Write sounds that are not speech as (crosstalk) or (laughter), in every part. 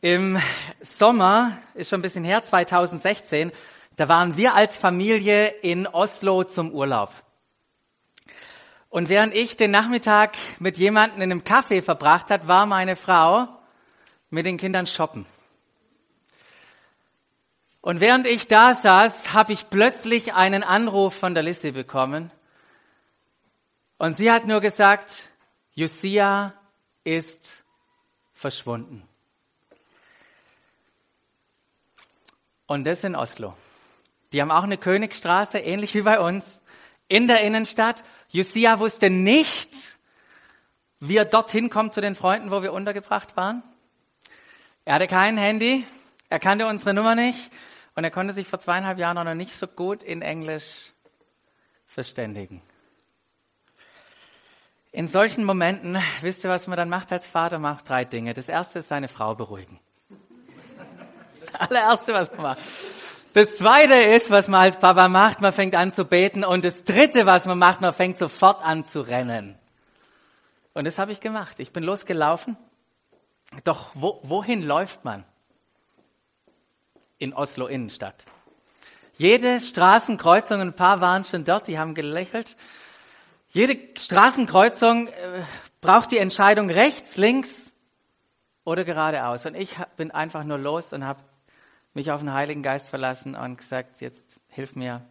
Im Sommer, ist schon ein bisschen her, 2016, da waren wir als Familie in Oslo zum Urlaub. Und während ich den Nachmittag mit jemandem in einem Café verbracht hat, war meine Frau mit den Kindern shoppen. Und während ich da saß, habe ich plötzlich einen Anruf von der Lissy bekommen. Und sie hat nur gesagt, Josia ist verschwunden. Und das in Oslo. Die haben auch eine Königstraße, ähnlich wie bei uns, in der Innenstadt. Josia wusste nicht, wie er dorthin kommt zu den Freunden, wo wir untergebracht waren. Er hatte kein Handy, er kannte unsere Nummer nicht und er konnte sich vor zweieinhalb Jahren noch nicht so gut in Englisch verständigen. In solchen Momenten, wisst ihr, was man dann macht als Vater? Macht drei Dinge. Das erste ist seine Frau beruhigen. Das allererste, was man macht. Das zweite ist, was man als Papa macht, man fängt an zu beten. Und das dritte, was man macht, man fängt sofort an zu rennen. Und das habe ich gemacht. Ich bin losgelaufen. Doch wo, wohin läuft man? In Oslo Innenstadt. Jede Straßenkreuzung, ein paar waren schon dort, die haben gelächelt. Jede Straßenkreuzung äh, braucht die Entscheidung rechts, links oder geradeaus. Und ich bin einfach nur los und habe mich auf den Heiligen Geist verlassen und gesagt, jetzt hilf mir,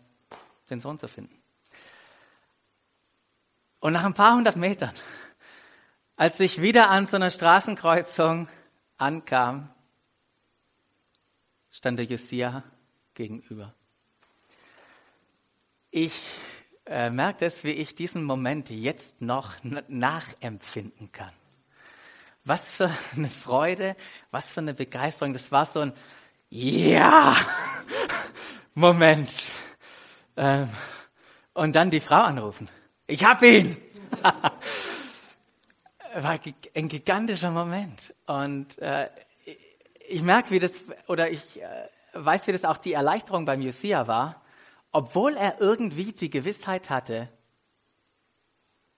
den Sohn zu finden. Und nach ein paar hundert Metern, als ich wieder an so einer Straßenkreuzung ankam, stand der Josia gegenüber. Ich äh, merke es, wie ich diesen Moment jetzt noch nachempfinden kann. Was für eine Freude, was für eine Begeisterung. Das war so ein ja, Moment. Ähm, und dann die Frau anrufen. Ich hab ihn. (laughs) War ein gigantischer Moment. Und äh, ich merke, wie das, oder ich äh, weiß, wie das auch die Erleichterung beim Josia war, obwohl er irgendwie die Gewissheit hatte,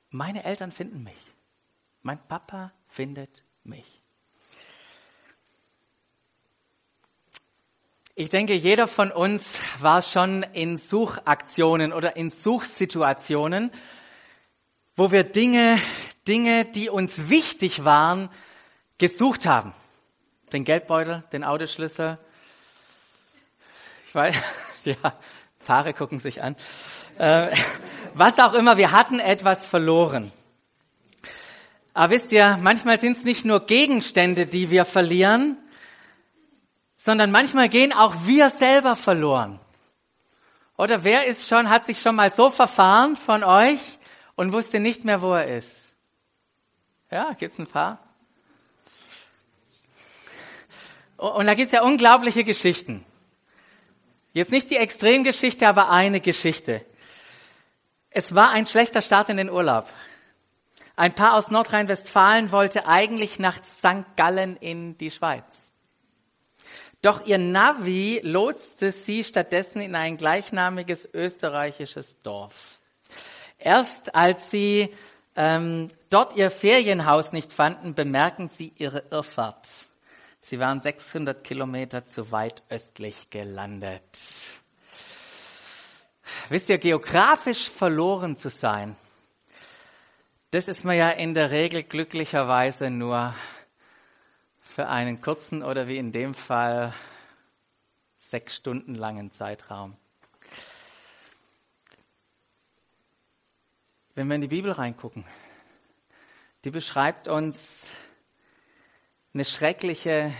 meine Eltern finden mich. Mein Papa findet mich. Ich denke, jeder von uns war schon in Suchaktionen oder in Suchsituationen, wo wir Dinge, Dinge, die uns wichtig waren, gesucht haben. Den Geldbeutel, den Autoschlüssel. Ich weiß, (laughs) ja, Paare gucken sich an. Äh, was auch immer, wir hatten etwas verloren. Aber wisst ihr, manchmal sind es nicht nur Gegenstände, die wir verlieren, sondern manchmal gehen auch wir selber verloren. Oder wer ist schon, hat sich schon mal so verfahren von euch und wusste nicht mehr, wo er ist? Ja, gibt's ein paar? Und da gibt's ja unglaubliche Geschichten. Jetzt nicht die Extremgeschichte, aber eine Geschichte. Es war ein schlechter Start in den Urlaub. Ein Paar aus Nordrhein-Westfalen wollte eigentlich nach St. Gallen in die Schweiz. Doch ihr Navi lotste sie stattdessen in ein gleichnamiges österreichisches Dorf. Erst als sie ähm, dort ihr Ferienhaus nicht fanden, bemerken sie ihre Irrfahrt. Sie waren 600 Kilometer zu weit östlich gelandet. Wisst ihr, geografisch verloren zu sein, das ist man ja in der Regel glücklicherweise nur für einen kurzen oder wie in dem Fall sechs Stunden langen Zeitraum. Wenn wir in die Bibel reingucken, die beschreibt uns eine schreckliche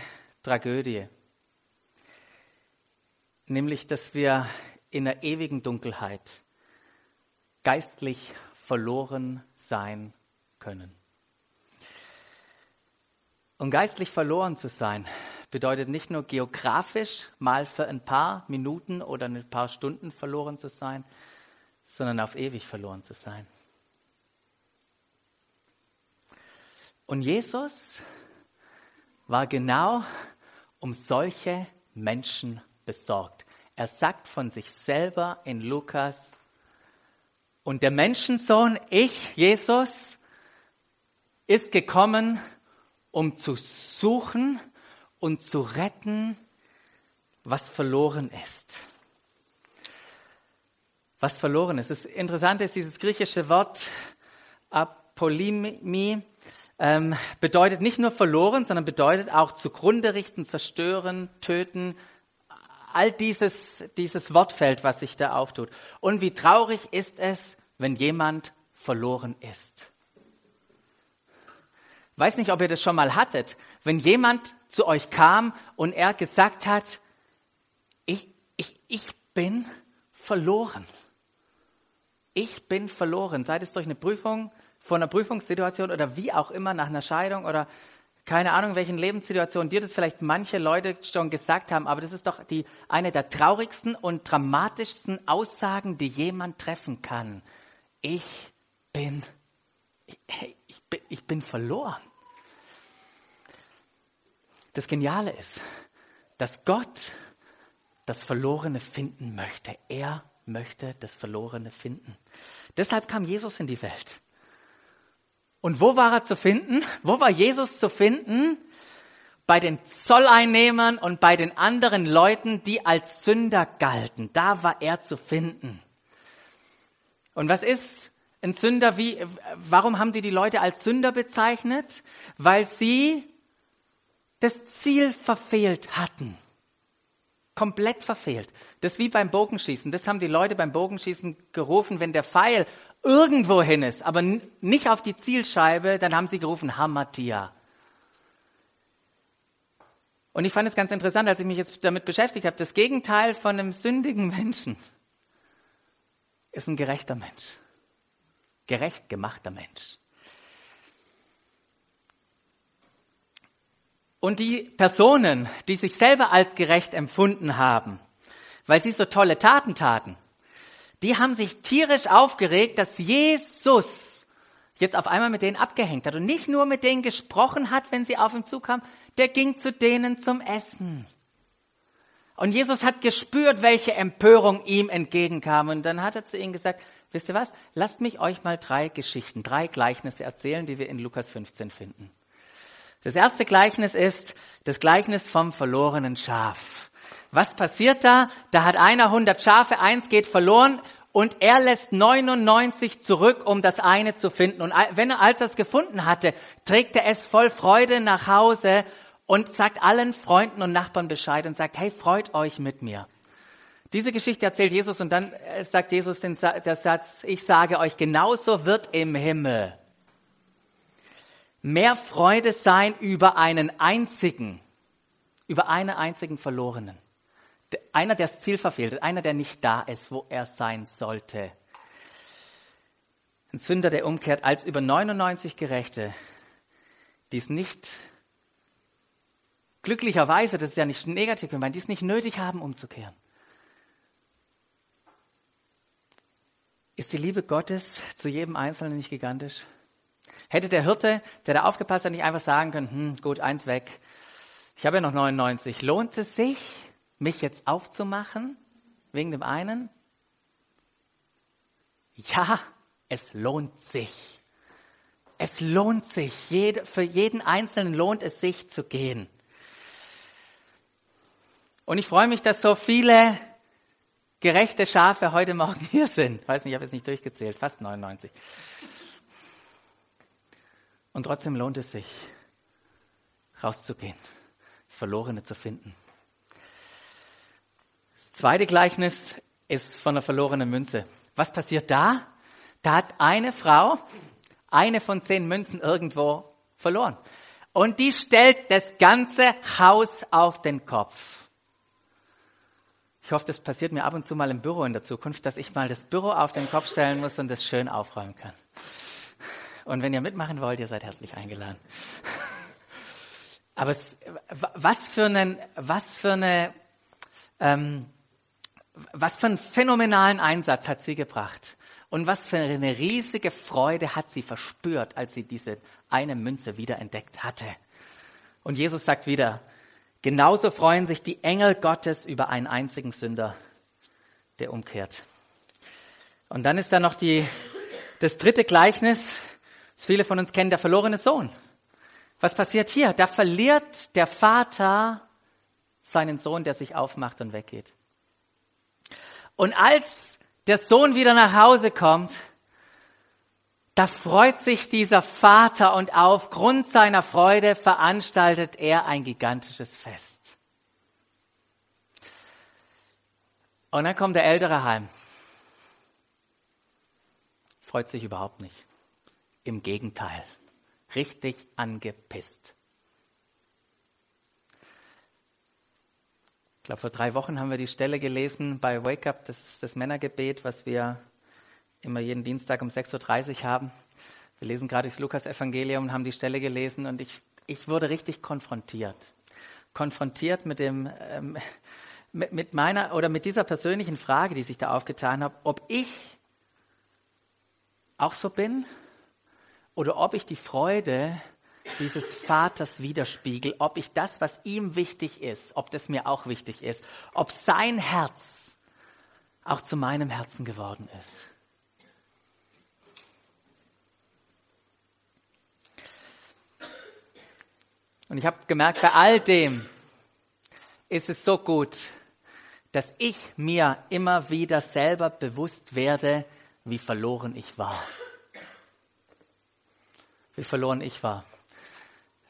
Tragödie, nämlich dass wir in der ewigen Dunkelheit geistlich verloren sein können. Und geistlich verloren zu sein bedeutet nicht nur geografisch mal für ein paar Minuten oder ein paar Stunden verloren zu sein, sondern auf ewig verloren zu sein. Und Jesus war genau um solche Menschen besorgt. Er sagt von sich selber in Lukas, und der Menschensohn, ich, Jesus, ist gekommen, um zu suchen und zu retten, was verloren ist. Was verloren ist. Das Interessante ist, dieses griechische Wort Apolymie ähm, bedeutet nicht nur verloren, sondern bedeutet auch zugrunde richten, zerstören, töten, all dieses, dieses Wortfeld, was sich da auftut. Und wie traurig ist es, wenn jemand verloren ist. Weiß nicht, ob ihr das schon mal hattet. Wenn jemand zu euch kam und er gesagt hat, ich, ich, ich bin verloren. Ich bin verloren. Sei es durch eine Prüfung, vor einer Prüfungssituation oder wie auch immer nach einer Scheidung oder keine Ahnung, welchen Lebenssituationen dir das vielleicht manche Leute schon gesagt haben, aber das ist doch die, eine der traurigsten und dramatischsten Aussagen, die jemand treffen kann. Ich bin, ich, ich bin, ich bin verloren. Das Geniale ist, dass Gott das Verlorene finden möchte. Er möchte das Verlorene finden. Deshalb kam Jesus in die Welt. Und wo war er zu finden? Wo war Jesus zu finden? Bei den Zolleinnehmern und bei den anderen Leuten, die als Sünder galten. Da war er zu finden. Und was ist ein Sünder? Wie, warum haben die die Leute als Sünder bezeichnet? Weil sie das Ziel verfehlt hatten. Komplett verfehlt. Das ist wie beim Bogenschießen. Das haben die Leute beim Bogenschießen gerufen, wenn der Pfeil irgendwo hin ist, aber nicht auf die Zielscheibe, dann haben sie gerufen Hamatia. Und ich fand es ganz interessant, als ich mich jetzt damit beschäftigt habe, das Gegenteil von einem sündigen Menschen ist ein gerechter Mensch. Gerecht gemachter Mensch. Und die Personen, die sich selber als gerecht empfunden haben, weil sie so tolle Taten taten, die haben sich tierisch aufgeregt, dass Jesus jetzt auf einmal mit denen abgehängt hat und nicht nur mit denen gesprochen hat, wenn sie auf ihn zukamen, der ging zu denen zum Essen. Und Jesus hat gespürt, welche Empörung ihm entgegenkam. Und dann hat er zu ihnen gesagt, wisst ihr was, lasst mich euch mal drei Geschichten, drei Gleichnisse erzählen, die wir in Lukas 15 finden. Das erste Gleichnis ist das Gleichnis vom verlorenen Schaf. Was passiert da? Da hat einer 100 Schafe, eins geht verloren und er lässt 99 zurück, um das eine zu finden. Und wenn er, als er es gefunden hatte, trägt er es voll Freude nach Hause und sagt allen Freunden und Nachbarn Bescheid und sagt, hey, freut euch mit mir. Diese Geschichte erzählt Jesus und dann äh, sagt Jesus den Satz, ich sage euch, genauso wird im Himmel mehr Freude sein über einen einzigen, über einen einzigen Verlorenen einer, der das Ziel verfehlt, einer, der nicht da ist, wo er sein sollte. Ein Sünder, der umkehrt, als über 99 Gerechte, die es nicht, glücklicherweise, das ist ja nicht negativ gemeint, die es nicht nötig haben, umzukehren. Ist die Liebe Gottes zu jedem Einzelnen nicht gigantisch? Hätte der Hirte, der da aufgepasst hat, nicht einfach sagen können, hm, gut, eins weg. Ich habe ja noch 99. Lohnt es sich, mich jetzt aufzumachen wegen dem einen? Ja, es lohnt sich. Es lohnt sich. für jeden Einzelnen lohnt es sich zu gehen. Und ich freue mich, dass so viele gerechte Schafe heute Morgen (laughs) hier sind. Ich weiß nicht, ich habe jetzt nicht durchgezählt, fast 99. Und trotzdem lohnt es sich, rauszugehen, das Verlorene zu finden. Zweite Gleichnis ist von der verlorenen Münze. Was passiert da? Da hat eine Frau eine von zehn Münzen irgendwo verloren. Und die stellt das ganze Haus auf den Kopf. Ich hoffe, das passiert mir ab und zu mal im Büro in der Zukunft, dass ich mal das Büro auf den Kopf stellen muss und das schön aufräumen kann. Und wenn ihr mitmachen wollt, ihr seid herzlich eingeladen. Aber es, was für einen, was für eine ähm, was für einen phänomenalen Einsatz hat sie gebracht. Und was für eine riesige Freude hat sie verspürt, als sie diese eine Münze wiederentdeckt hatte. Und Jesus sagt wieder, genauso freuen sich die Engel Gottes über einen einzigen Sünder, der umkehrt. Und dann ist da noch die, das dritte Gleichnis, das viele von uns kennen, der verlorene Sohn. Was passiert hier? Da verliert der Vater seinen Sohn, der sich aufmacht und weggeht. Und als der Sohn wieder nach Hause kommt, da freut sich dieser Vater und aufgrund seiner Freude veranstaltet er ein gigantisches Fest. Und dann kommt der Ältere heim. Freut sich überhaupt nicht. Im Gegenteil. Richtig angepisst. Ich glaube, vor drei Wochen haben wir die Stelle gelesen bei Wake Up. Das ist das Männergebet, was wir immer jeden Dienstag um 6.30 Uhr haben. Wir lesen gerade das Lukas-Evangelium und haben die Stelle gelesen und ich, ich wurde richtig konfrontiert. Konfrontiert mit dem, ähm, mit, mit meiner oder mit dieser persönlichen Frage, die sich da aufgetan hat, ob ich auch so bin oder ob ich die Freude dieses Vaters widerspiegel, ob ich das, was ihm wichtig ist, ob das mir auch wichtig ist, ob sein Herz auch zu meinem Herzen geworden ist. Und ich habe gemerkt, bei all dem ist es so gut, dass ich mir immer wieder selber bewusst werde, wie verloren ich war. Wie verloren ich war.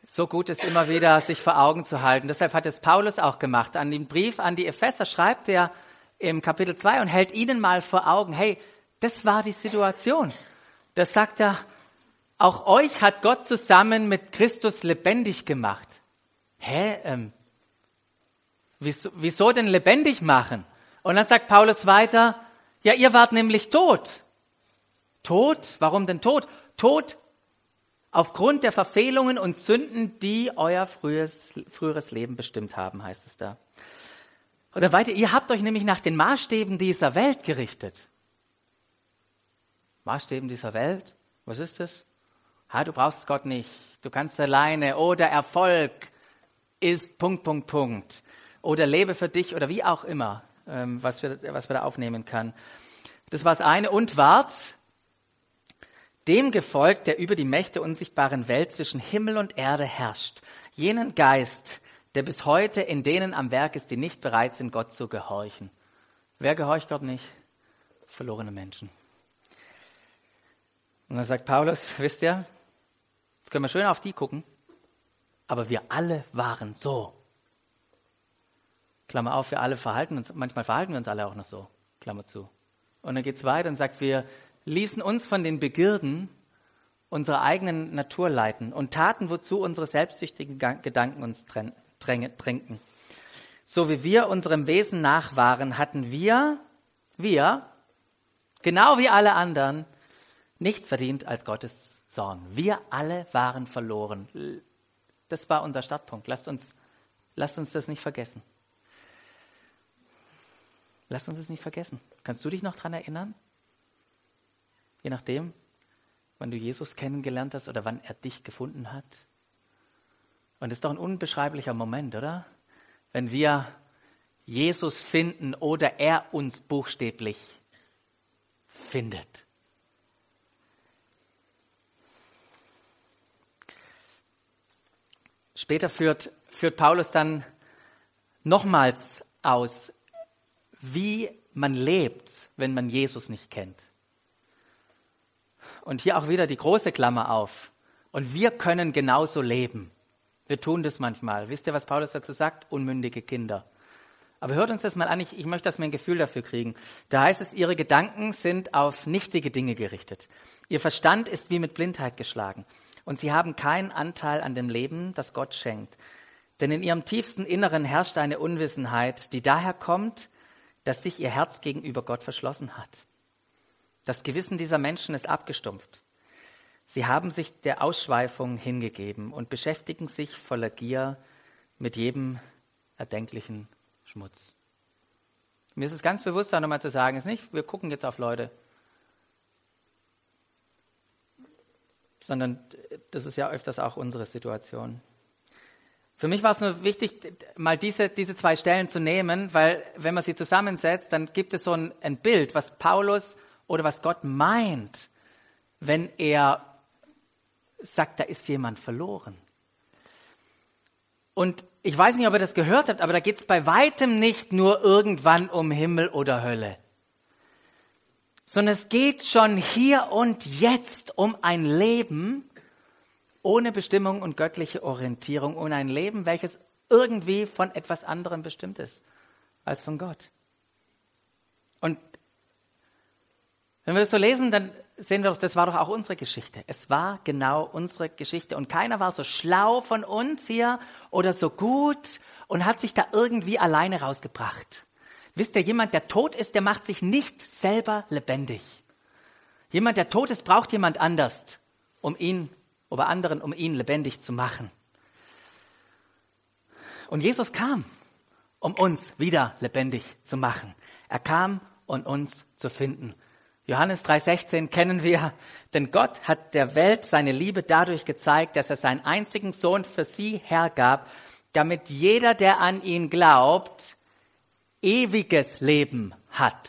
So gut ist immer wieder, sich vor Augen zu halten. Deshalb hat es Paulus auch gemacht. An den Brief an die Epheser schreibt er im Kapitel 2 und hält ihnen mal vor Augen, hey, das war die Situation. Das sagt er, auch euch hat Gott zusammen mit Christus lebendig gemacht. Hä? Ähm, wieso, wieso denn lebendig machen? Und dann sagt Paulus weiter, ja, ihr wart nämlich tot. Tot? Warum denn tot? Tot aufgrund der Verfehlungen und Sünden, die euer frühes, früheres Leben bestimmt haben, heißt es da. Oder weiter, ihr habt euch nämlich nach den Maßstäben dieser Welt gerichtet. Maßstäben dieser Welt? Was ist das? Ha, du brauchst Gott nicht. Du kannst alleine. Oder Erfolg ist Punkt, Punkt, Punkt. Oder lebe für dich oder wie auch immer, ähm, was, wir, was wir da aufnehmen kann. Das war das eine. Und wart dem gefolgt, der über die Mächte unsichtbaren Welt zwischen Himmel und Erde herrscht. Jenen Geist, der bis heute in denen am Werk ist, die nicht bereit sind, Gott zu gehorchen. Wer gehorcht Gott nicht? Verlorene Menschen. Und dann sagt Paulus, wisst ihr, jetzt können wir schön auf die gucken, aber wir alle waren so. Klammer auf, wir alle verhalten uns, manchmal verhalten wir uns alle auch noch so, Klammer zu. Und dann geht es weiter und sagt, wir ließen uns von den Begierden unserer eigenen Natur leiten und taten, wozu unsere selbstsüchtigen Gedanken uns drängten. So wie wir unserem Wesen nach waren, hatten wir, wir, genau wie alle anderen, nichts verdient als Gottes Zorn. Wir alle waren verloren. Das war unser Startpunkt. Lasst uns, lasst uns das nicht vergessen. Lasst uns das nicht vergessen. Kannst du dich noch daran erinnern? Je nachdem, wann du Jesus kennengelernt hast oder wann er dich gefunden hat. Und das ist doch ein unbeschreiblicher Moment, oder? Wenn wir Jesus finden oder er uns buchstäblich findet. Später führt, führt Paulus dann nochmals aus, wie man lebt, wenn man Jesus nicht kennt. Und hier auch wieder die große Klammer auf. Und wir können genauso leben. Wir tun das manchmal. Wisst ihr, was Paulus dazu sagt? Unmündige Kinder. Aber hört uns das mal an, ich, ich möchte, dass wir ein Gefühl dafür kriegen. Da heißt es, ihre Gedanken sind auf nichtige Dinge gerichtet. Ihr Verstand ist wie mit Blindheit geschlagen. Und sie haben keinen Anteil an dem Leben, das Gott schenkt. Denn in ihrem tiefsten Inneren herrscht eine Unwissenheit, die daher kommt, dass sich ihr Herz gegenüber Gott verschlossen hat. Das Gewissen dieser Menschen ist abgestumpft. Sie haben sich der Ausschweifung hingegeben und beschäftigen sich voller Gier mit jedem erdenklichen Schmutz. Mir ist es ganz bewusst, da nochmal zu sagen, ist nicht, wir gucken jetzt auf Leute, sondern das ist ja öfters auch unsere Situation. Für mich war es nur wichtig, mal diese, diese zwei Stellen zu nehmen, weil wenn man sie zusammensetzt, dann gibt es so ein, ein Bild, was Paulus oder was Gott meint, wenn er sagt, da ist jemand verloren. und ich weiß nicht, ob ihr das gehört habt, aber da geht es bei weitem nicht nur irgendwann um Himmel oder Hölle, sondern es geht schon hier und jetzt um ein Leben ohne Bestimmung und göttliche Orientierung, um ein Leben, welches irgendwie von etwas anderem bestimmt ist als von Gott. Und wenn wir das so lesen, dann sehen wir doch, das war doch auch unsere Geschichte. Es war genau unsere Geschichte. Und keiner war so schlau von uns hier oder so gut und hat sich da irgendwie alleine rausgebracht. Wisst ihr, jemand, der tot ist, der macht sich nicht selber lebendig. Jemand, der tot ist, braucht jemand anders, um ihn oder anderen, um ihn lebendig zu machen. Und Jesus kam, um uns wieder lebendig zu machen. Er kam, um uns zu finden. Johannes 3:16 kennen wir, denn Gott hat der Welt seine Liebe dadurch gezeigt, dass er seinen einzigen Sohn für sie hergab, damit jeder, der an ihn glaubt, ewiges Leben hat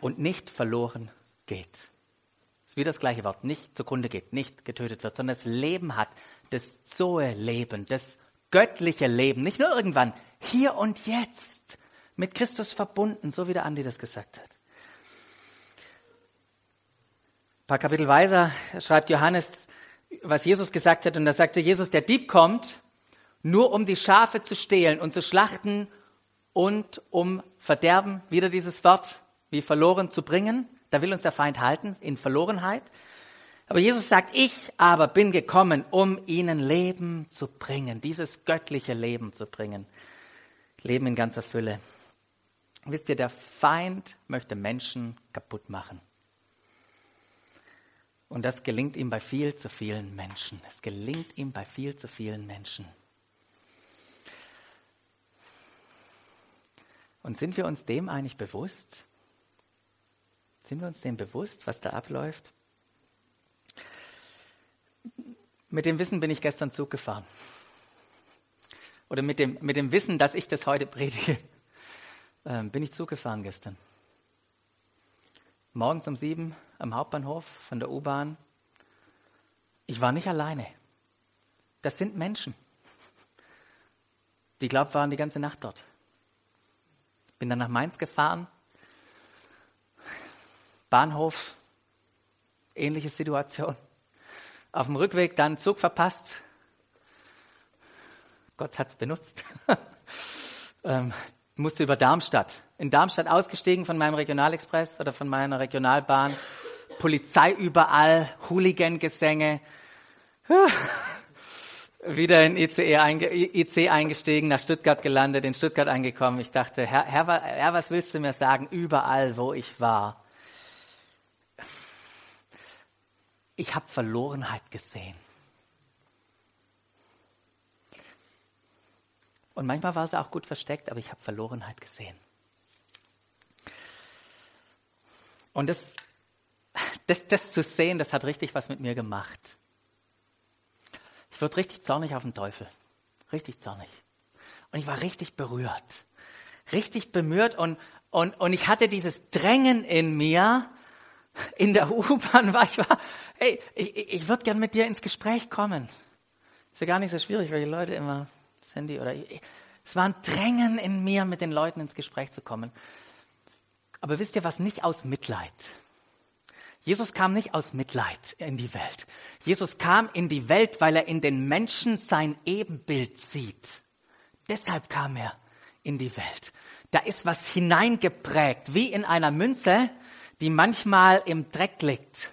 und nicht verloren geht. Das ist wie das gleiche Wort, nicht zugrunde geht, nicht getötet wird, sondern das Leben hat, das Zoe-Leben, das göttliche Leben, nicht nur irgendwann, hier und jetzt mit Christus verbunden, so wie der Andi das gesagt hat. Ein paar Kapitel weiter schreibt Johannes, was Jesus gesagt hat, und da sagte Jesus, der Dieb kommt, nur um die Schafe zu stehlen und zu schlachten und um Verderben, wieder dieses Wort, wie verloren zu bringen. Da will uns der Feind halten, in Verlorenheit. Aber Jesus sagt, ich aber bin gekommen, um ihnen Leben zu bringen, dieses göttliche Leben zu bringen. Leben in ganzer Fülle. Wisst ihr, der Feind möchte Menschen kaputt machen. Und das gelingt ihm bei viel zu vielen Menschen. Es gelingt ihm bei viel zu vielen Menschen. Und sind wir uns dem eigentlich bewusst? Sind wir uns dem bewusst, was da abläuft? Mit dem Wissen bin ich gestern Zug gefahren. Oder mit dem, mit dem Wissen, dass ich das heute predige ähm, bin ich Zug gefahren gestern. Morgens um sieben am Hauptbahnhof von der U-Bahn. Ich war nicht alleine. Das sind Menschen. Die glaubt waren die ganze Nacht dort. Bin dann nach Mainz gefahren. Bahnhof, ähnliche Situation. Auf dem Rückweg dann Zug verpasst. Gott hat's benutzt. (laughs) ähm, musste über Darmstadt. In Darmstadt ausgestiegen von meinem Regionalexpress oder von meiner Regionalbahn. Polizei überall, Hooligan-Gesänge. (laughs) Wieder in ICE einge IC eingestiegen, nach Stuttgart gelandet, in Stuttgart angekommen. Ich dachte, Herr, Herr, Herr, was willst du mir sagen? Überall, wo ich war. Ich habe Verlorenheit gesehen. Und manchmal war sie auch gut versteckt, aber ich habe Verlorenheit gesehen. Und das, das, das zu sehen, das hat richtig was mit mir gemacht. Ich wurde richtig zornig auf den Teufel. Richtig zornig. Und ich war richtig berührt. Richtig bemüht und, und, und ich hatte dieses Drängen in mir, in der U-Bahn war ich war, hey, ich, ich würde gern mit dir ins Gespräch kommen. Ist ja gar nicht so schwierig, weil die Leute immer Sandy oder ich. Es war ein Drängen in mir, mit den Leuten ins Gespräch zu kommen. Aber wisst ihr was? Nicht aus Mitleid. Jesus kam nicht aus Mitleid in die Welt. Jesus kam in die Welt, weil er in den Menschen sein Ebenbild sieht. Deshalb kam er in die Welt. Da ist was hineingeprägt, wie in einer Münze, die manchmal im Dreck liegt.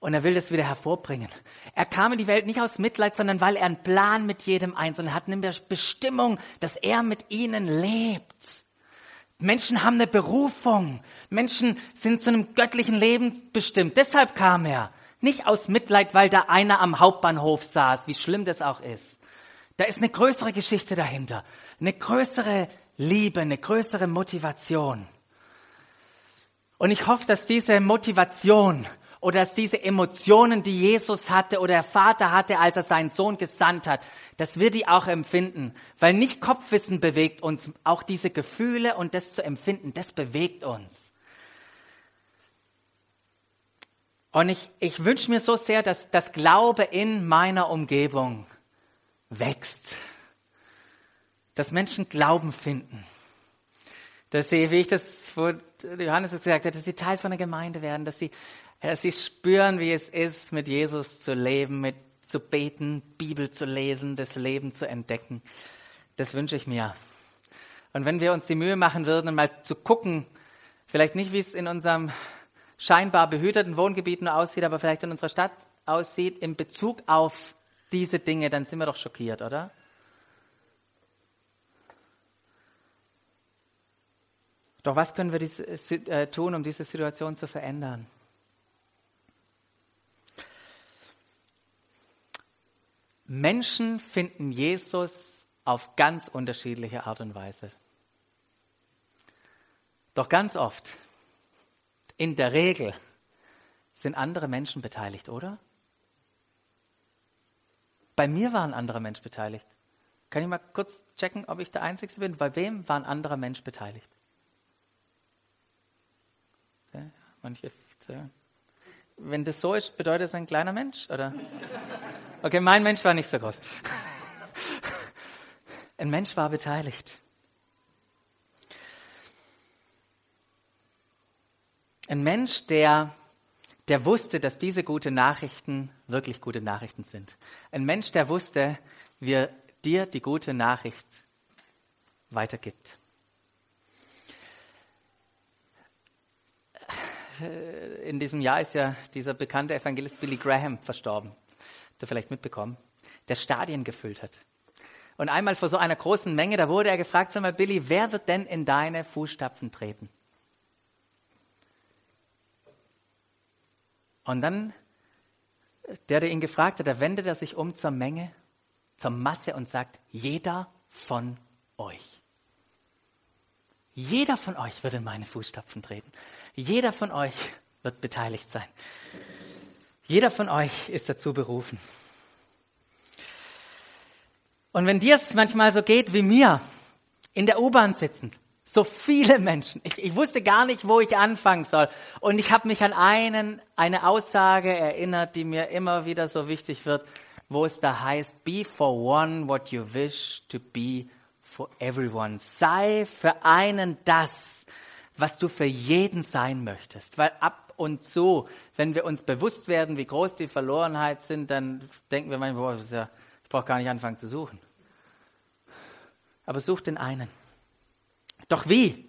Und er will das wieder hervorbringen. Er kam in die Welt nicht aus Mitleid, sondern weil er einen Plan mit jedem Einzelnen hat, eine Bestimmung, dass er mit ihnen lebt. Menschen haben eine Berufung. Menschen sind zu einem göttlichen Leben bestimmt. Deshalb kam er. Nicht aus Mitleid, weil da einer am Hauptbahnhof saß, wie schlimm das auch ist. Da ist eine größere Geschichte dahinter. Eine größere Liebe, eine größere Motivation. Und ich hoffe, dass diese Motivation oder dass diese Emotionen, die Jesus hatte oder der Vater hatte, als er seinen Sohn gesandt hat, dass wir die auch empfinden. Weil nicht Kopfwissen bewegt uns, auch diese Gefühle und das zu empfinden, das bewegt uns. Und ich, ich wünsche mir so sehr, dass das Glaube in meiner Umgebung wächst. Dass Menschen Glauben finden. Dass sie, wie ich das, wo Johannes gesagt hat, dass sie Teil von der Gemeinde werden, dass sie, dass sie spüren, wie es ist, mit Jesus zu leben, mit zu beten, Bibel zu lesen, das Leben zu entdecken. Das wünsche ich mir. Und wenn wir uns die Mühe machen würden, mal zu gucken, vielleicht nicht, wie es in unserem scheinbar behüteten Wohngebiet nur aussieht, aber vielleicht in unserer Stadt aussieht, in Bezug auf diese Dinge, dann sind wir doch schockiert, oder? Doch was können wir diese, äh, tun, um diese Situation zu verändern? Menschen finden Jesus auf ganz unterschiedliche Art und Weise. Doch ganz oft, in der Regel, sind andere Menschen beteiligt, oder? Bei mir war ein anderer Mensch beteiligt. Kann ich mal kurz checken, ob ich der Einzige bin? Bei wem war ein anderer Mensch beteiligt? Manche Wenn das so ist, bedeutet es ein kleiner Mensch, oder? Okay, mein Mensch war nicht so groß. (laughs) Ein Mensch war beteiligt. Ein Mensch, der, der wusste, dass diese guten Nachrichten wirklich gute Nachrichten sind. Ein Mensch, der wusste, wie dir die gute Nachricht weitergibt. In diesem Jahr ist ja dieser bekannte Evangelist Billy Graham verstorben du vielleicht mitbekommen, der Stadien gefüllt hat. Und einmal vor so einer großen Menge, da wurde er gefragt, sag mal, Billy, wer wird denn in deine Fußstapfen treten? Und dann, der, der ihn gefragt hat, da wendet er sich um zur Menge, zur Masse und sagt, jeder von euch. Jeder von euch wird in meine Fußstapfen treten. Jeder von euch wird beteiligt sein. Jeder von euch ist dazu berufen. Und wenn dir es manchmal so geht wie mir, in der U-Bahn sitzend, so viele Menschen, ich, ich, wusste gar nicht, wo ich anfangen soll. Und ich habe mich an einen, eine Aussage erinnert, die mir immer wieder so wichtig wird, wo es da heißt, be for one what you wish to be for everyone. Sei für einen das, was du für jeden sein möchtest. Weil ab und zu, wenn wir uns bewusst werden, wie groß die Verlorenheit sind, dann denken wir manchmal, boah, ja, ich brauche gar nicht anfangen zu suchen. Aber such den einen. Doch wie?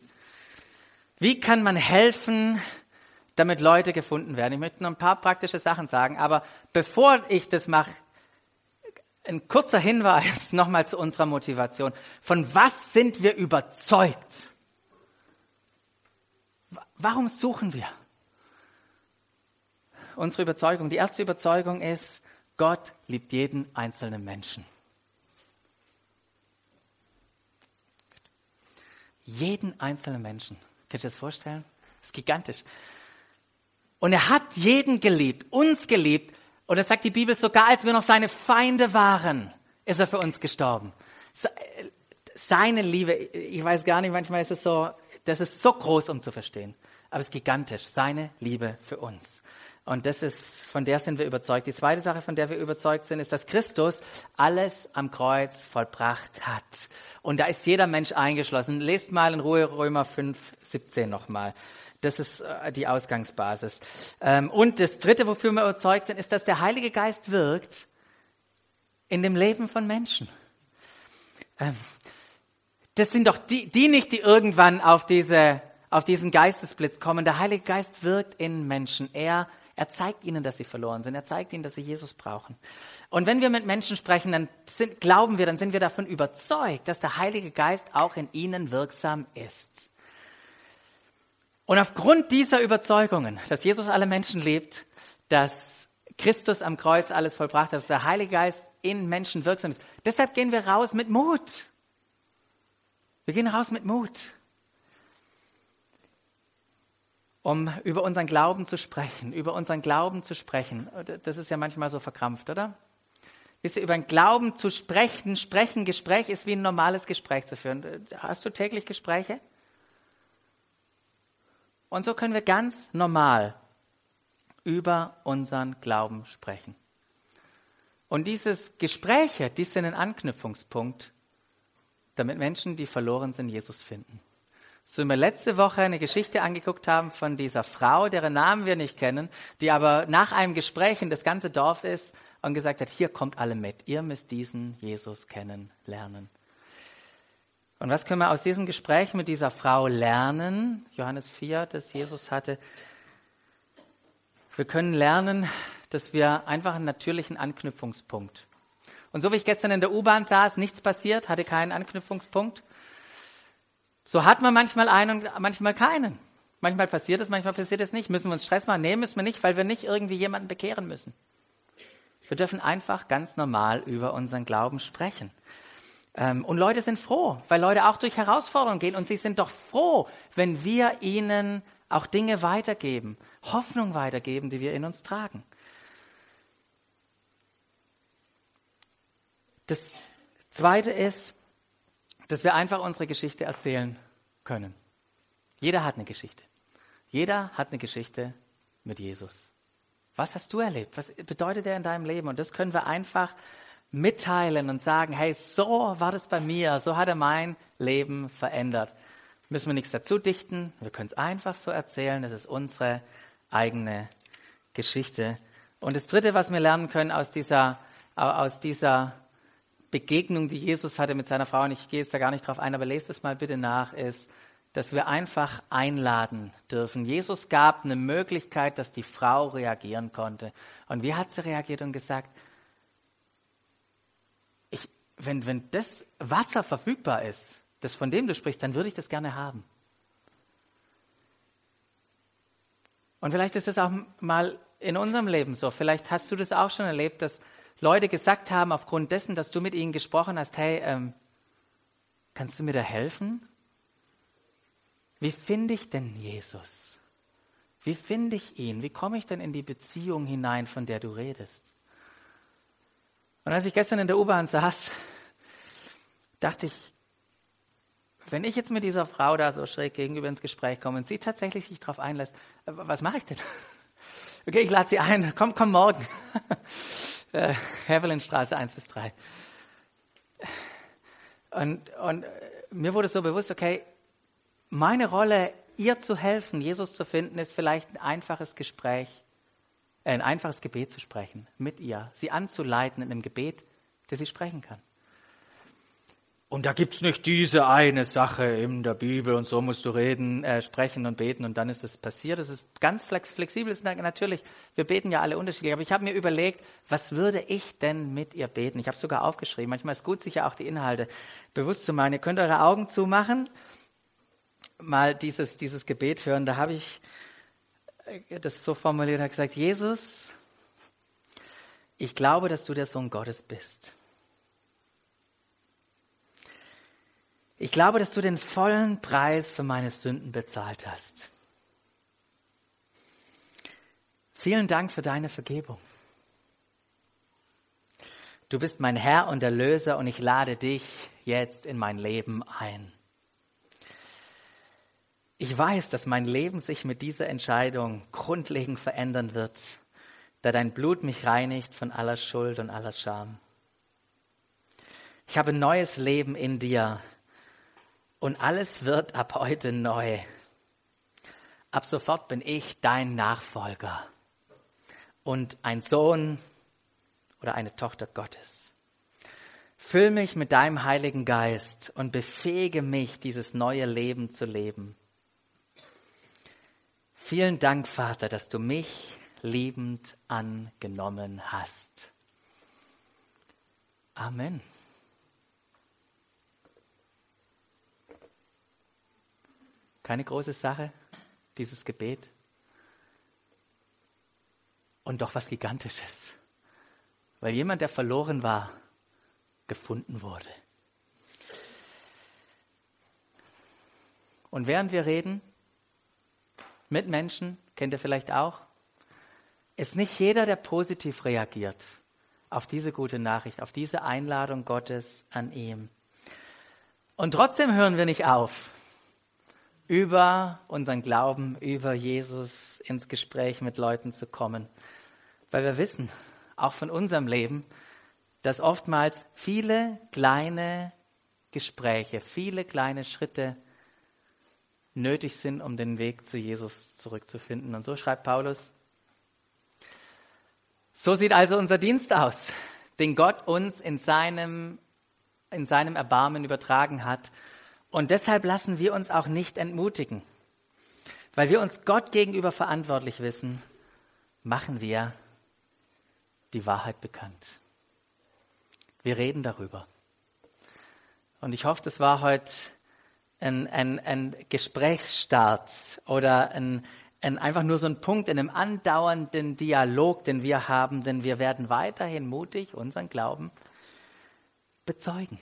Wie kann man helfen, damit Leute gefunden werden? Ich möchte noch ein paar praktische Sachen sagen, aber bevor ich das mache, ein kurzer Hinweis (laughs) nochmal zu unserer Motivation. Von was sind wir überzeugt? Warum suchen wir? Unsere Überzeugung. Die erste Überzeugung ist, Gott liebt jeden einzelnen Menschen. Jeden einzelnen Menschen. Könnt ihr das vorstellen? Das ist gigantisch. Und er hat jeden geliebt, uns geliebt. Und das sagt die Bibel, sogar als wir noch seine Feinde waren, ist er für uns gestorben. Seine Liebe, ich weiß gar nicht, manchmal ist es so, das ist so groß, um zu verstehen. Aber es ist gigantisch, seine Liebe für uns. Und das ist, von der sind wir überzeugt. Die zweite Sache, von der wir überzeugt sind, ist, dass Christus alles am Kreuz vollbracht hat. Und da ist jeder Mensch eingeschlossen. Lest mal in Ruhe Römer 5, 17 nochmal. Das ist äh, die Ausgangsbasis. Ähm, und das dritte, wofür wir überzeugt sind, ist, dass der Heilige Geist wirkt in dem Leben von Menschen. Ähm, das sind doch die, die nicht, die irgendwann auf diese, auf diesen Geistesblitz kommen. Der Heilige Geist wirkt in Menschen. Er er zeigt ihnen, dass sie verloren sind. Er zeigt ihnen, dass sie Jesus brauchen. Und wenn wir mit Menschen sprechen, dann sind, glauben wir, dann sind wir davon überzeugt, dass der Heilige Geist auch in ihnen wirksam ist. Und aufgrund dieser Überzeugungen, dass Jesus alle Menschen liebt, dass Christus am Kreuz alles vollbracht hat, dass der Heilige Geist in Menschen wirksam ist, deshalb gehen wir raus mit Mut. Wir gehen raus mit Mut um über unseren Glauben zu sprechen, über unseren Glauben zu sprechen. Das ist ja manchmal so verkrampft, oder? Wisst ihr, über den Glauben zu sprechen, sprechen, Gespräch ist wie ein normales Gespräch zu führen. Hast du täglich Gespräche? Und so können wir ganz normal über unseren Glauben sprechen. Und dieses Gespräche, die sind ein Anknüpfungspunkt, damit Menschen, die verloren sind, Jesus finden. So wir letzte Woche eine Geschichte angeguckt haben von dieser Frau, deren Namen wir nicht kennen, die aber nach einem Gespräch in das ganze Dorf ist und gesagt hat, hier kommt alle mit, ihr müsst diesen Jesus kennenlernen. Und was können wir aus diesem Gespräch mit dieser Frau lernen? Johannes 4, das Jesus hatte. Wir können lernen, dass wir einfach einen natürlichen Anknüpfungspunkt. Und so wie ich gestern in der U-Bahn saß, nichts passiert, hatte keinen Anknüpfungspunkt. So hat man manchmal einen und manchmal keinen. Manchmal passiert es, manchmal passiert es nicht. Müssen wir uns Stress machen? Nee, müssen wir nicht, weil wir nicht irgendwie jemanden bekehren müssen. Wir dürfen einfach ganz normal über unseren Glauben sprechen. Ähm, und Leute sind froh, weil Leute auch durch Herausforderungen gehen und sie sind doch froh, wenn wir ihnen auch Dinge weitergeben, Hoffnung weitergeben, die wir in uns tragen. Das Zweite ist, dass wir einfach unsere Geschichte erzählen können. Jeder hat eine Geschichte. Jeder hat eine Geschichte mit Jesus. Was hast du erlebt? Was bedeutet er in deinem Leben? Und das können wir einfach mitteilen und sagen, hey, so war das bei mir, so hat er mein Leben verändert. Müssen wir nichts dazu dichten, wir können es einfach so erzählen, das ist unsere eigene Geschichte. Und das Dritte, was wir lernen können aus dieser, aus dieser Begegnung, die Jesus hatte mit seiner Frau, und ich gehe jetzt da gar nicht drauf ein, aber lest es mal bitte nach, ist, dass wir einfach einladen dürfen. Jesus gab eine Möglichkeit, dass die Frau reagieren konnte. Und wie hat sie reagiert und gesagt, wenn, wenn das Wasser verfügbar ist, das von dem du sprichst, dann würde ich das gerne haben. Und vielleicht ist das auch mal in unserem Leben so. Vielleicht hast du das auch schon erlebt, dass Leute gesagt haben, aufgrund dessen, dass du mit ihnen gesprochen hast, hey, ähm, kannst du mir da helfen? Wie finde ich denn Jesus? Wie finde ich ihn? Wie komme ich denn in die Beziehung hinein, von der du redest? Und als ich gestern in der U-Bahn saß, dachte ich, wenn ich jetzt mit dieser Frau da so schräg gegenüber ins Gespräch komme und sie tatsächlich sich darauf einlässt, äh, was mache ich denn? (laughs) Okay, ich lade sie ein. Komm, komm morgen. (laughs) äh, Hevelinstraße 1 bis 3. Und, und äh, mir wurde so bewusst, okay, meine Rolle, ihr zu helfen, Jesus zu finden, ist vielleicht ein einfaches Gespräch, äh, ein einfaches Gebet zu sprechen mit ihr, sie anzuleiten in einem Gebet, das sie sprechen kann. Und da gibt's nicht diese eine Sache in der Bibel und so musst du reden, äh, sprechen und beten und dann ist es passiert. Das ist ganz flex flexibel. Ist natürlich, wir beten ja alle unterschiedlich. Aber ich habe mir überlegt, was würde ich denn mit ihr beten? Ich habe sogar aufgeschrieben. Manchmal ist gut, sich ja auch die Inhalte bewusst zu machen. Ihr könnt eure Augen zumachen, mal dieses, dieses Gebet hören. Da habe ich äh, das so formuliert, habe gesagt, Jesus, ich glaube, dass du der Sohn Gottes bist. Ich glaube, dass du den vollen Preis für meine Sünden bezahlt hast. Vielen Dank für deine Vergebung. Du bist mein Herr und Erlöser und ich lade dich jetzt in mein Leben ein. Ich weiß, dass mein Leben sich mit dieser Entscheidung grundlegend verändern wird, da dein Blut mich reinigt von aller Schuld und aller Scham. Ich habe neues Leben in dir und alles wird ab heute neu. Ab sofort bin ich dein Nachfolger und ein Sohn oder eine Tochter Gottes. Füll mich mit deinem Heiligen Geist und befähige mich, dieses neue Leben zu leben. Vielen Dank, Vater, dass du mich liebend angenommen hast. Amen. Keine große Sache, dieses Gebet. Und doch was Gigantisches. Weil jemand, der verloren war, gefunden wurde. Und während wir reden, mit Menschen, kennt ihr vielleicht auch, ist nicht jeder, der positiv reagiert auf diese gute Nachricht, auf diese Einladung Gottes an ihm. Und trotzdem hören wir nicht auf über unseren Glauben, über Jesus ins Gespräch mit Leuten zu kommen. Weil wir wissen, auch von unserem Leben, dass oftmals viele kleine Gespräche, viele kleine Schritte nötig sind, um den Weg zu Jesus zurückzufinden. Und so schreibt Paulus, so sieht also unser Dienst aus, den Gott uns in seinem, in seinem Erbarmen übertragen hat. Und deshalb lassen wir uns auch nicht entmutigen. Weil wir uns Gott gegenüber verantwortlich wissen, machen wir die Wahrheit bekannt. Wir reden darüber. Und ich hoffe, das war heute ein, ein, ein Gesprächsstart oder ein, ein, einfach nur so ein Punkt in einem andauernden Dialog, den wir haben, denn wir werden weiterhin mutig unseren Glauben bezeugen.